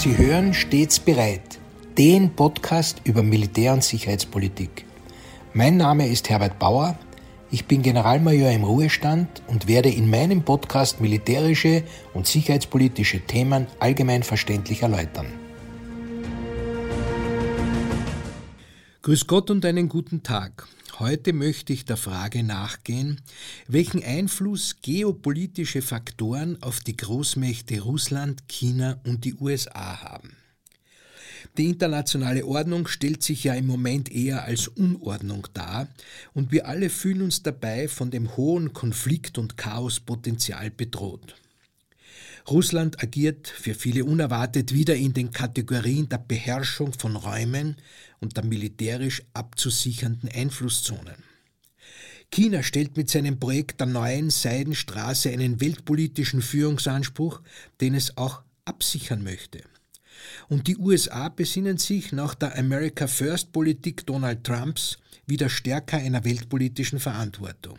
Sie hören stets bereit, den Podcast über Militär- und Sicherheitspolitik. Mein Name ist Herbert Bauer, ich bin Generalmajor im Ruhestand und werde in meinem Podcast militärische und sicherheitspolitische Themen allgemein verständlich erläutern. Grüß Gott und einen guten Tag. Heute möchte ich der Frage nachgehen, welchen Einfluss geopolitische Faktoren auf die Großmächte Russland, China und die USA haben. Die internationale Ordnung stellt sich ja im Moment eher als Unordnung dar und wir alle fühlen uns dabei von dem hohen Konflikt- und Chaospotenzial bedroht. Russland agiert für viele unerwartet wieder in den Kategorien der Beherrschung von Räumen und der militärisch abzusichernden Einflusszonen. China stellt mit seinem Projekt der neuen Seidenstraße einen weltpolitischen Führungsanspruch, den es auch absichern möchte. Und die USA besinnen sich nach der America First Politik Donald Trumps wieder stärker einer weltpolitischen Verantwortung.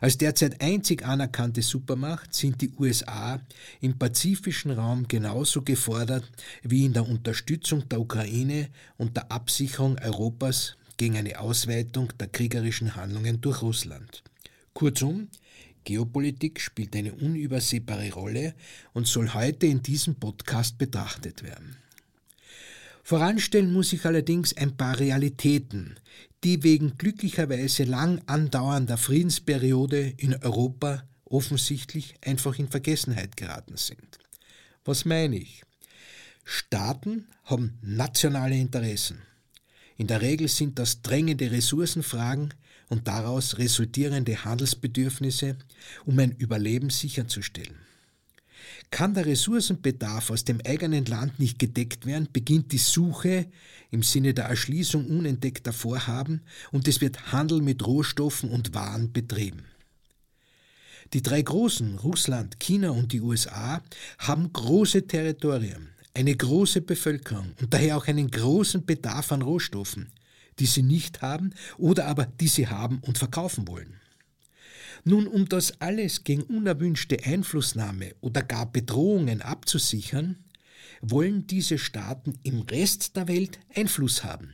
Als derzeit einzig anerkannte Supermacht sind die USA im pazifischen Raum genauso gefordert wie in der Unterstützung der Ukraine und der Absicherung Europas gegen eine Ausweitung der kriegerischen Handlungen durch Russland. Kurzum, Geopolitik spielt eine unübersehbare Rolle und soll heute in diesem Podcast betrachtet werden. Voranstellen muss ich allerdings ein paar Realitäten, die wegen glücklicherweise lang andauernder Friedensperiode in Europa offensichtlich einfach in Vergessenheit geraten sind. Was meine ich? Staaten haben nationale Interessen. In der Regel sind das drängende Ressourcenfragen und daraus resultierende Handelsbedürfnisse, um ein Überleben sicherzustellen. Kann der Ressourcenbedarf aus dem eigenen Land nicht gedeckt werden, beginnt die Suche im Sinne der Erschließung unentdeckter Vorhaben und es wird Handel mit Rohstoffen und Waren betrieben. Die drei großen, Russland, China und die USA, haben große Territorien, eine große Bevölkerung und daher auch einen großen Bedarf an Rohstoffen, die sie nicht haben oder aber die sie haben und verkaufen wollen. Nun, um das alles gegen unerwünschte Einflussnahme oder gar Bedrohungen abzusichern, wollen diese Staaten im Rest der Welt Einfluss haben.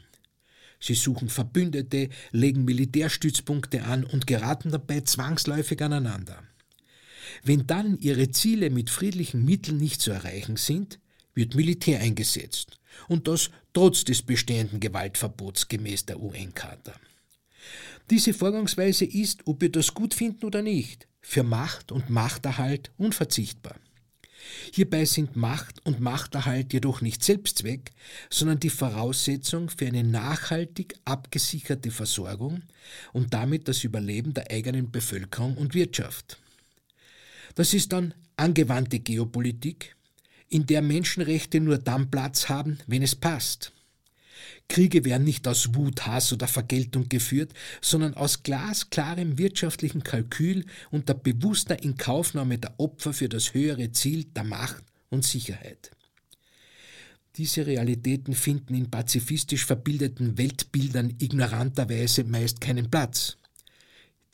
Sie suchen Verbündete, legen Militärstützpunkte an und geraten dabei zwangsläufig aneinander. Wenn dann ihre Ziele mit friedlichen Mitteln nicht zu erreichen sind, wird Militär eingesetzt, und das trotz des bestehenden Gewaltverbots gemäß der UN-Charta. Diese Vorgangsweise ist, ob wir das gut finden oder nicht, für Macht und Machterhalt unverzichtbar. Hierbei sind Macht und Machterhalt jedoch nicht Selbstzweck, sondern die Voraussetzung für eine nachhaltig abgesicherte Versorgung und damit das Überleben der eigenen Bevölkerung und Wirtschaft. Das ist dann angewandte Geopolitik, in der Menschenrechte nur dann Platz haben, wenn es passt. Kriege werden nicht aus Wut, Hass oder Vergeltung geführt, sondern aus glasklarem wirtschaftlichen Kalkül und der bewusster Inkaufnahme der Opfer für das höhere Ziel der Macht und Sicherheit. Diese Realitäten finden in pazifistisch verbildeten Weltbildern ignoranterweise meist keinen Platz.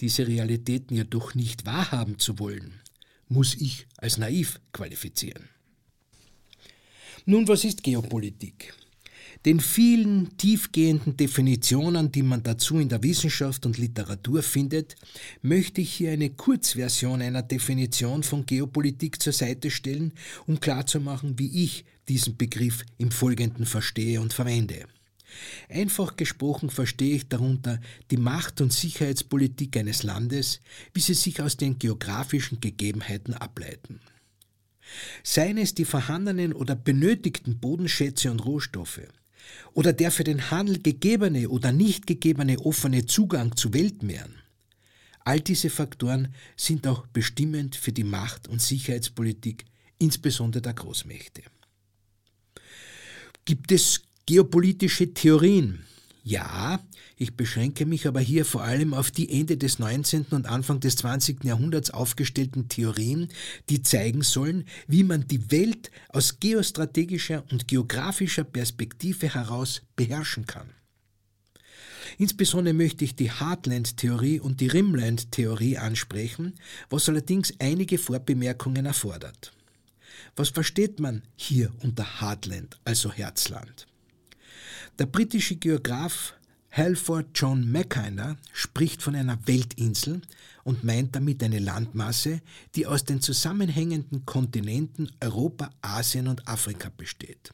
Diese Realitäten jedoch nicht wahrhaben zu wollen, muss ich als naiv qualifizieren. Nun, was ist Geopolitik? Den vielen tiefgehenden Definitionen, die man dazu in der Wissenschaft und Literatur findet, möchte ich hier eine Kurzversion einer Definition von Geopolitik zur Seite stellen, um klarzumachen, wie ich diesen Begriff im Folgenden verstehe und verwende. Einfach gesprochen verstehe ich darunter die Macht- und Sicherheitspolitik eines Landes, wie sie sich aus den geografischen Gegebenheiten ableiten. Seien es die vorhandenen oder benötigten Bodenschätze und Rohstoffe, oder der für den Handel gegebene oder nicht gegebene offene Zugang zu Weltmeeren. All diese Faktoren sind auch bestimmend für die Macht- und Sicherheitspolitik, insbesondere der Großmächte. Gibt es geopolitische Theorien? Ja, ich beschränke mich aber hier vor allem auf die Ende des 19. und Anfang des 20. Jahrhunderts aufgestellten Theorien, die zeigen sollen, wie man die Welt aus geostrategischer und geografischer Perspektive heraus beherrschen kann. Insbesondere möchte ich die Heartland-Theorie und die Rimland-Theorie ansprechen, was allerdings einige Vorbemerkungen erfordert. Was versteht man hier unter Heartland, also Herzland? Der britische Geograf Halford John Mackinder spricht von einer Weltinsel und meint damit eine Landmasse, die aus den zusammenhängenden Kontinenten Europa, Asien und Afrika besteht.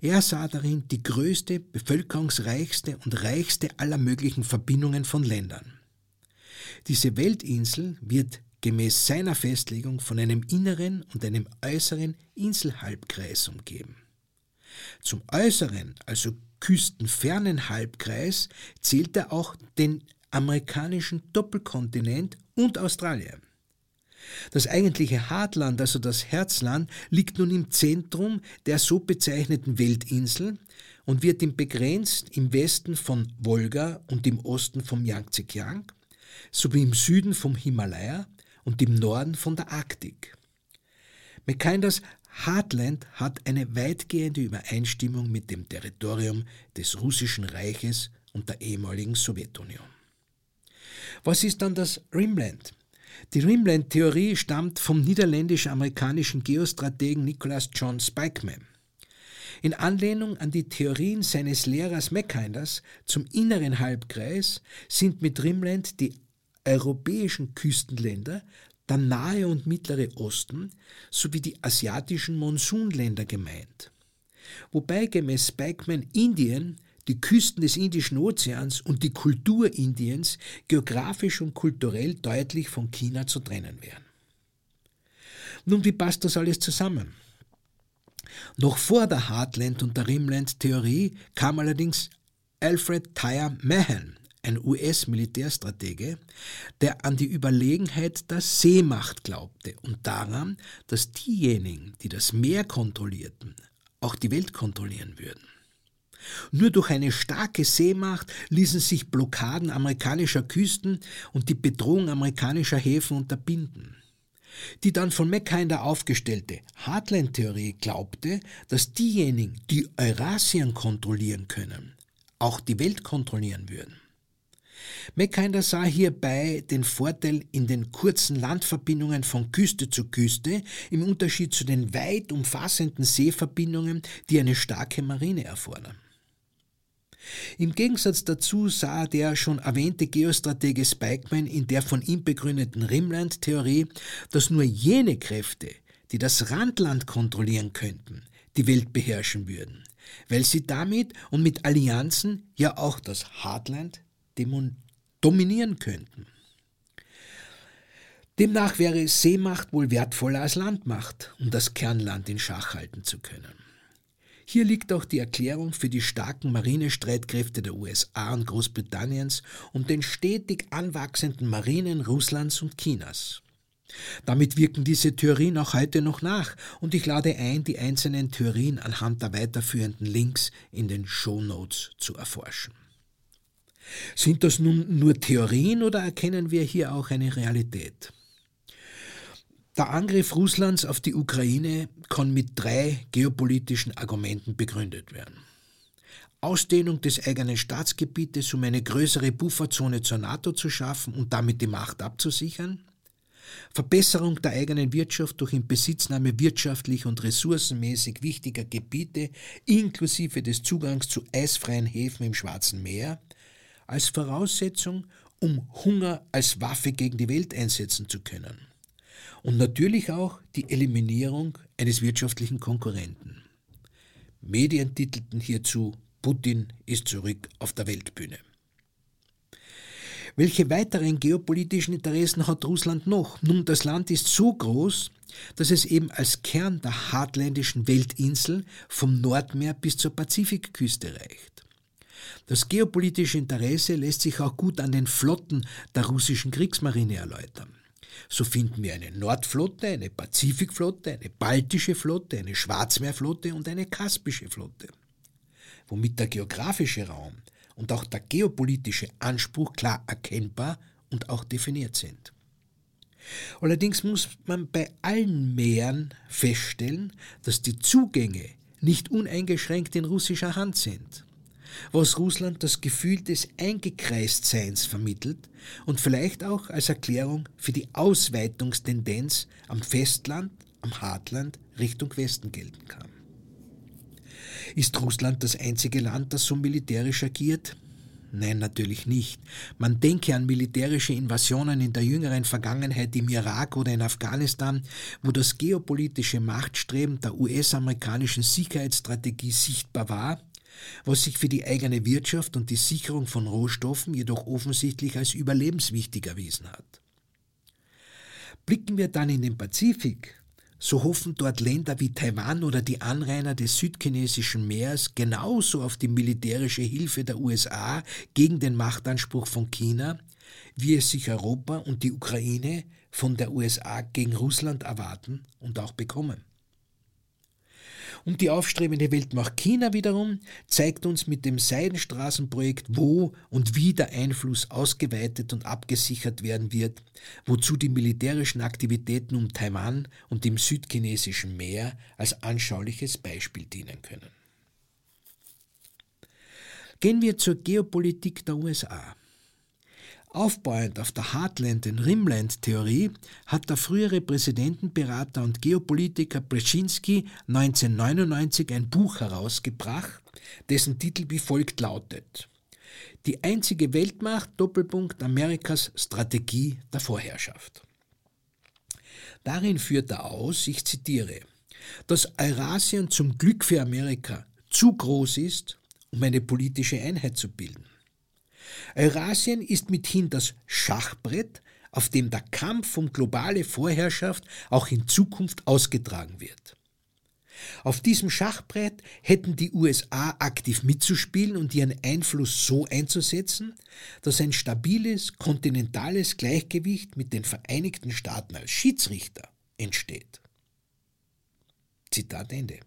Er sah darin die größte, bevölkerungsreichste und reichste aller möglichen Verbindungen von Ländern. Diese Weltinsel wird gemäß seiner Festlegung von einem inneren und einem äußeren Inselhalbkreis umgeben. Zum äußeren, also küstenfernen Halbkreis zählt er auch den amerikanischen Doppelkontinent und Australien. Das eigentliche Hartland, also das Herzland, liegt nun im Zentrum der so bezeichneten Weltinsel und wird ihm begrenzt im Westen von Wolga und im Osten vom Yangtze-Kiang sowie im Süden vom Himalaya und im Norden von der Arktik. McKinders Heartland hat eine weitgehende Übereinstimmung mit dem Territorium des Russischen Reiches und der ehemaligen Sowjetunion. Was ist dann das Rimland? Die Rimland-Theorie stammt vom niederländisch-amerikanischen Geostrategen Nicholas John Spikeman. In Anlehnung an die Theorien seines Lehrers Mackinders zum inneren Halbkreis sind mit Rimland die europäischen Küstenländer, der Nahe und Mittlere Osten sowie die asiatischen Monsunländer gemeint. Wobei gemäß Spikeman Indien die Küsten des Indischen Ozeans und die Kultur Indiens geografisch und kulturell deutlich von China zu trennen wären. Nun, wie passt das alles zusammen? Noch vor der Heartland- und der Rimland-Theorie kam allerdings Alfred Tyre Mahan, ein US-Militärstratege, der an die Überlegenheit der Seemacht glaubte und daran, dass diejenigen, die das Meer kontrollierten, auch die Welt kontrollieren würden. Nur durch eine starke Seemacht ließen sich Blockaden amerikanischer Küsten und die Bedrohung amerikanischer Häfen unterbinden. Die dann von Mackinder aufgestellte Heartland-Theorie glaubte, dass diejenigen, die Eurasien kontrollieren können, auch die Welt kontrollieren würden. Mackinder sah hierbei den Vorteil in den kurzen Landverbindungen von Küste zu Küste im Unterschied zu den weit umfassenden Seeverbindungen, die eine starke Marine erfordern. Im Gegensatz dazu sah der schon erwähnte Geostratege Spikeman in der von ihm begründeten Rimland-Theorie, dass nur jene Kräfte, die das Randland kontrollieren könnten, die Welt beherrschen würden, weil sie damit und mit Allianzen ja auch das Hardland dominieren könnten. Demnach wäre Seemacht wohl wertvoller als Landmacht, um das Kernland in Schach halten zu können. Hier liegt auch die Erklärung für die starken Marinestreitkräfte der USA und Großbritanniens und den stetig anwachsenden Marinen Russlands und Chinas. Damit wirken diese Theorien auch heute noch nach und ich lade ein, die einzelnen Theorien anhand der weiterführenden Links in den Show Notes zu erforschen. Sind das nun nur Theorien oder erkennen wir hier auch eine Realität? Der Angriff Russlands auf die Ukraine kann mit drei geopolitischen Argumenten begründet werden. Ausdehnung des eigenen Staatsgebietes, um eine größere Bufferzone zur NATO zu schaffen und damit die Macht abzusichern. Verbesserung der eigenen Wirtschaft durch Inbesitznahme wirtschaftlich und ressourcenmäßig wichtiger Gebiete inklusive des Zugangs zu eisfreien Häfen im Schwarzen Meer als Voraussetzung, um Hunger als Waffe gegen die Welt einsetzen zu können und natürlich auch die Eliminierung eines wirtschaftlichen Konkurrenten. Medien titelten hierzu Putin ist zurück auf der Weltbühne. Welche weiteren geopolitischen Interessen hat Russland noch? Nun, das Land ist so groß, dass es eben als Kern der hartländischen Weltinsel vom Nordmeer bis zur Pazifikküste reicht. Das geopolitische Interesse lässt sich auch gut an den Flotten der russischen Kriegsmarine erläutern. So finden wir eine Nordflotte, eine Pazifikflotte, eine baltische Flotte, eine Schwarzmeerflotte und eine kaspische Flotte. Womit der geografische Raum und auch der geopolitische Anspruch klar erkennbar und auch definiert sind. Allerdings muss man bei allen Meeren feststellen, dass die Zugänge nicht uneingeschränkt in russischer Hand sind was Russland das Gefühl des Eingekreistseins vermittelt und vielleicht auch als Erklärung für die Ausweitungstendenz am Festland, am Hartland Richtung Westen gelten kann. Ist Russland das einzige Land, das so militärisch agiert? Nein, natürlich nicht. Man denke an militärische Invasionen in der jüngeren Vergangenheit im Irak oder in Afghanistan, wo das geopolitische Machtstreben der US-amerikanischen Sicherheitsstrategie sichtbar war, was sich für die eigene Wirtschaft und die Sicherung von Rohstoffen jedoch offensichtlich als überlebenswichtig erwiesen hat. Blicken wir dann in den Pazifik, so hoffen dort Länder wie Taiwan oder die Anrainer des südchinesischen Meeres genauso auf die militärische Hilfe der USA gegen den Machtanspruch von China, wie es sich Europa und die Ukraine von der USA gegen Russland erwarten und auch bekommen. Und die aufstrebende Weltmacht China wiederum zeigt uns mit dem Seidenstraßenprojekt, wo und wie der Einfluss ausgeweitet und abgesichert werden wird, wozu die militärischen Aktivitäten um Taiwan und im südchinesischen Meer als anschauliches Beispiel dienen können. Gehen wir zur Geopolitik der USA. Aufbauend auf der Heartland- und Rimland-Theorie hat der frühere Präsidentenberater und Geopolitiker Brzezinski 1999 ein Buch herausgebracht, dessen Titel wie folgt lautet Die einzige Weltmacht Doppelpunkt Amerikas Strategie der Vorherrschaft. Darin führt er aus, ich zitiere, dass Eurasien zum Glück für Amerika zu groß ist, um eine politische Einheit zu bilden. Eurasien ist mithin das Schachbrett, auf dem der Kampf um globale Vorherrschaft auch in Zukunft ausgetragen wird. Auf diesem Schachbrett hätten die USA aktiv mitzuspielen und ihren Einfluss so einzusetzen, dass ein stabiles kontinentales Gleichgewicht mit den Vereinigten Staaten als Schiedsrichter entsteht. Zitat Ende.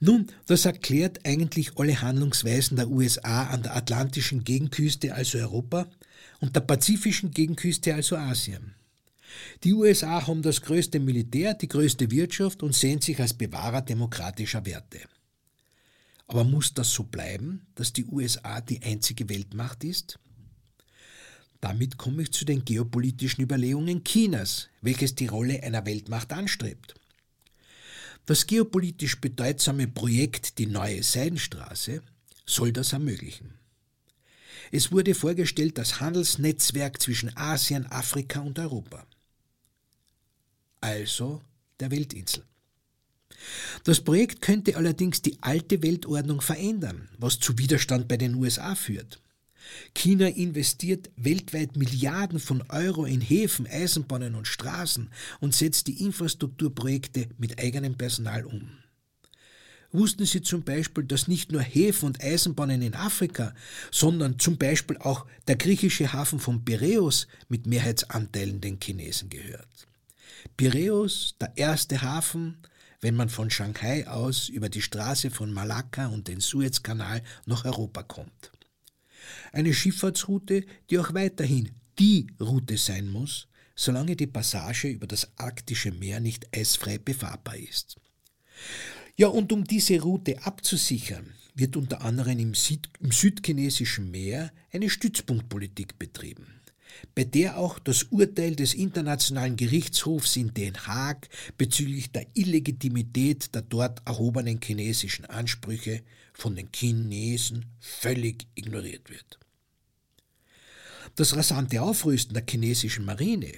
Nun, das erklärt eigentlich alle Handlungsweisen der USA an der atlantischen Gegenküste, also Europa, und der pazifischen Gegenküste, also Asien. Die USA haben das größte Militär, die größte Wirtschaft und sehen sich als Bewahrer demokratischer Werte. Aber muss das so bleiben, dass die USA die einzige Weltmacht ist? Damit komme ich zu den geopolitischen Überlegungen Chinas, welches die Rolle einer Weltmacht anstrebt. Das geopolitisch bedeutsame Projekt Die neue Seidenstraße soll das ermöglichen. Es wurde vorgestellt als Handelsnetzwerk zwischen Asien, Afrika und Europa. Also der Weltinsel. Das Projekt könnte allerdings die alte Weltordnung verändern, was zu Widerstand bei den USA führt. China investiert weltweit Milliarden von Euro in Häfen, Eisenbahnen und Straßen und setzt die Infrastrukturprojekte mit eigenem Personal um. Wussten Sie zum Beispiel, dass nicht nur Häfen und Eisenbahnen in Afrika, sondern zum Beispiel auch der griechische Hafen von Piräus mit Mehrheitsanteilen den Chinesen gehört? Piräus, der erste Hafen, wenn man von Shanghai aus über die Straße von Malakka und den Suezkanal nach Europa kommt. Eine Schifffahrtsroute, die auch weiterhin die Route sein muss, solange die Passage über das arktische Meer nicht eisfrei befahrbar ist. Ja, und um diese Route abzusichern, wird unter anderem im, Süd im südchinesischen Meer eine Stützpunktpolitik betrieben bei der auch das Urteil des Internationalen Gerichtshofs in Den Haag bezüglich der Illegitimität der dort erhobenen chinesischen Ansprüche von den Chinesen völlig ignoriert wird. Das rasante Aufrüsten der chinesischen Marine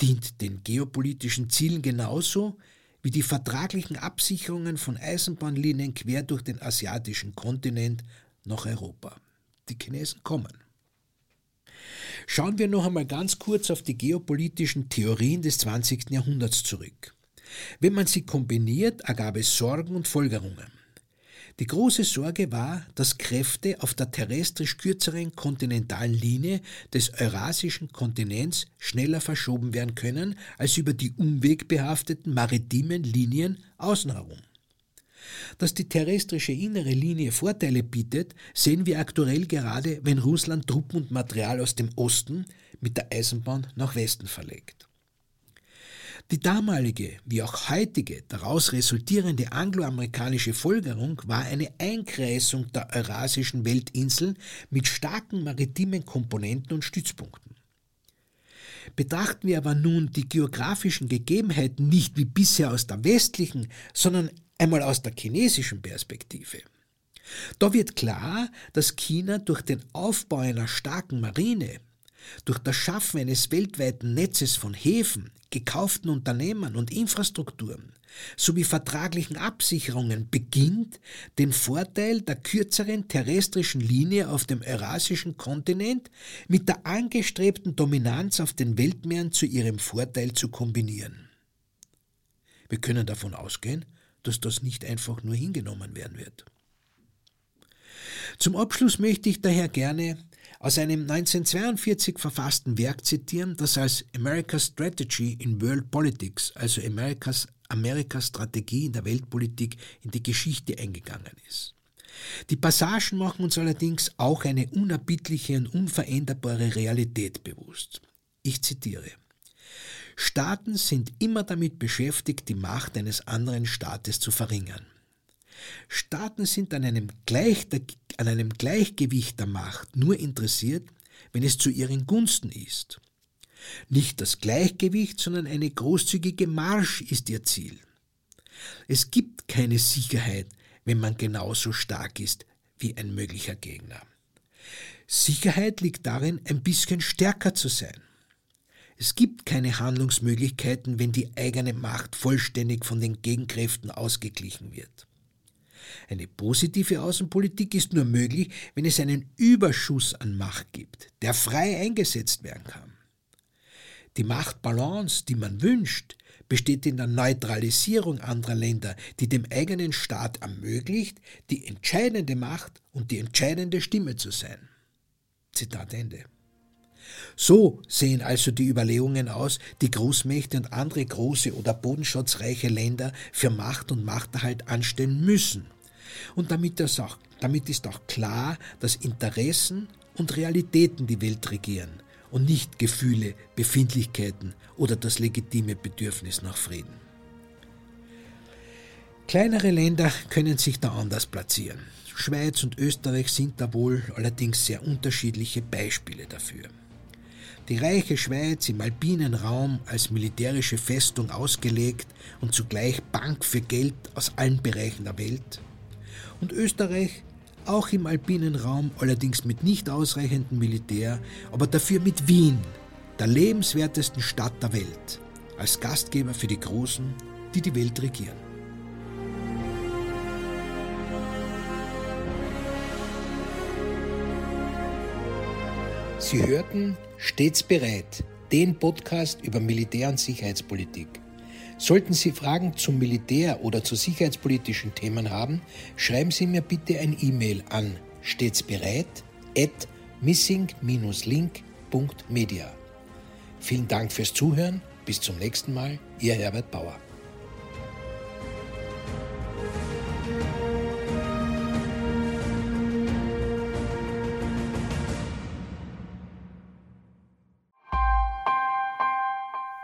dient den geopolitischen Zielen genauso wie die vertraglichen Absicherungen von Eisenbahnlinien quer durch den asiatischen Kontinent nach Europa. Die Chinesen kommen. Schauen wir noch einmal ganz kurz auf die geopolitischen Theorien des 20. Jahrhunderts zurück. Wenn man sie kombiniert, ergab es Sorgen und Folgerungen. Die große Sorge war, dass Kräfte auf der terrestrisch kürzeren kontinentalen Linie des eurasischen Kontinents schneller verschoben werden können als über die umwegbehafteten maritimen Linien außen herum. Dass die terrestrische innere Linie Vorteile bietet, sehen wir aktuell gerade, wenn Russland Truppen und Material aus dem Osten mit der Eisenbahn nach Westen verlegt. Die damalige wie auch heutige daraus resultierende angloamerikanische Folgerung war eine Einkreisung der eurasischen Weltinseln mit starken maritimen Komponenten und Stützpunkten. Betrachten wir aber nun die geografischen Gegebenheiten nicht wie bisher aus der westlichen, sondern einmal aus der chinesischen Perspektive. Da wird klar, dass China durch den Aufbau einer starken Marine, durch das Schaffen eines weltweiten Netzes von Häfen, gekauften Unternehmen und Infrastrukturen sowie vertraglichen Absicherungen beginnt, den Vorteil der kürzeren terrestrischen Linie auf dem eurasischen Kontinent mit der angestrebten Dominanz auf den Weltmeeren zu ihrem Vorteil zu kombinieren. Wir können davon ausgehen, dass das nicht einfach nur hingenommen werden wird. Zum Abschluss möchte ich daher gerne aus einem 1942 verfassten Werk zitieren, das als America's Strategy in World Politics, also Amerikas, Amerikas Strategie in der Weltpolitik, in die Geschichte eingegangen ist. Die Passagen machen uns allerdings auch eine unerbittliche und unveränderbare Realität bewusst. Ich zitiere. Staaten sind immer damit beschäftigt, die Macht eines anderen Staates zu verringern. Staaten sind an einem, Gleich, an einem Gleichgewicht der Macht nur interessiert, wenn es zu ihren Gunsten ist. Nicht das Gleichgewicht, sondern eine großzügige Marsch ist ihr Ziel. Es gibt keine Sicherheit, wenn man genauso stark ist wie ein möglicher Gegner. Sicherheit liegt darin, ein bisschen stärker zu sein. Es gibt keine Handlungsmöglichkeiten, wenn die eigene Macht vollständig von den Gegenkräften ausgeglichen wird. Eine positive Außenpolitik ist nur möglich, wenn es einen Überschuss an Macht gibt, der frei eingesetzt werden kann. Die Machtbalance, die man wünscht, besteht in der Neutralisierung anderer Länder, die dem eigenen Staat ermöglicht, die entscheidende Macht und die entscheidende Stimme zu sein. Zitat Ende. So sehen also die Überlegungen aus, die Großmächte und andere große oder bodenschatzreiche Länder für Macht und Machterhalt anstellen müssen. Und damit, auch, damit ist auch klar, dass Interessen und Realitäten die Welt regieren und nicht Gefühle, Befindlichkeiten oder das legitime Bedürfnis nach Frieden. Kleinere Länder können sich da anders platzieren. Schweiz und Österreich sind da wohl allerdings sehr unterschiedliche Beispiele dafür. Die reiche Schweiz im alpinen Raum als militärische Festung ausgelegt und zugleich Bank für Geld aus allen Bereichen der Welt, und Österreich auch im alpinen Raum, allerdings mit nicht ausreichendem Militär, aber dafür mit Wien, der lebenswertesten Stadt der Welt, als Gastgeber für die Großen, die die Welt regieren. Sie hörten Stets bereit, den Podcast über Militär- und Sicherheitspolitik. Sollten Sie Fragen zum Militär oder zu sicherheitspolitischen Themen haben, schreiben Sie mir bitte ein E-Mail an stets bereit at missing-link.media. Vielen Dank fürs Zuhören. Bis zum nächsten Mal. Ihr Herbert Bauer.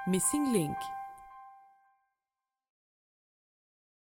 Missing Link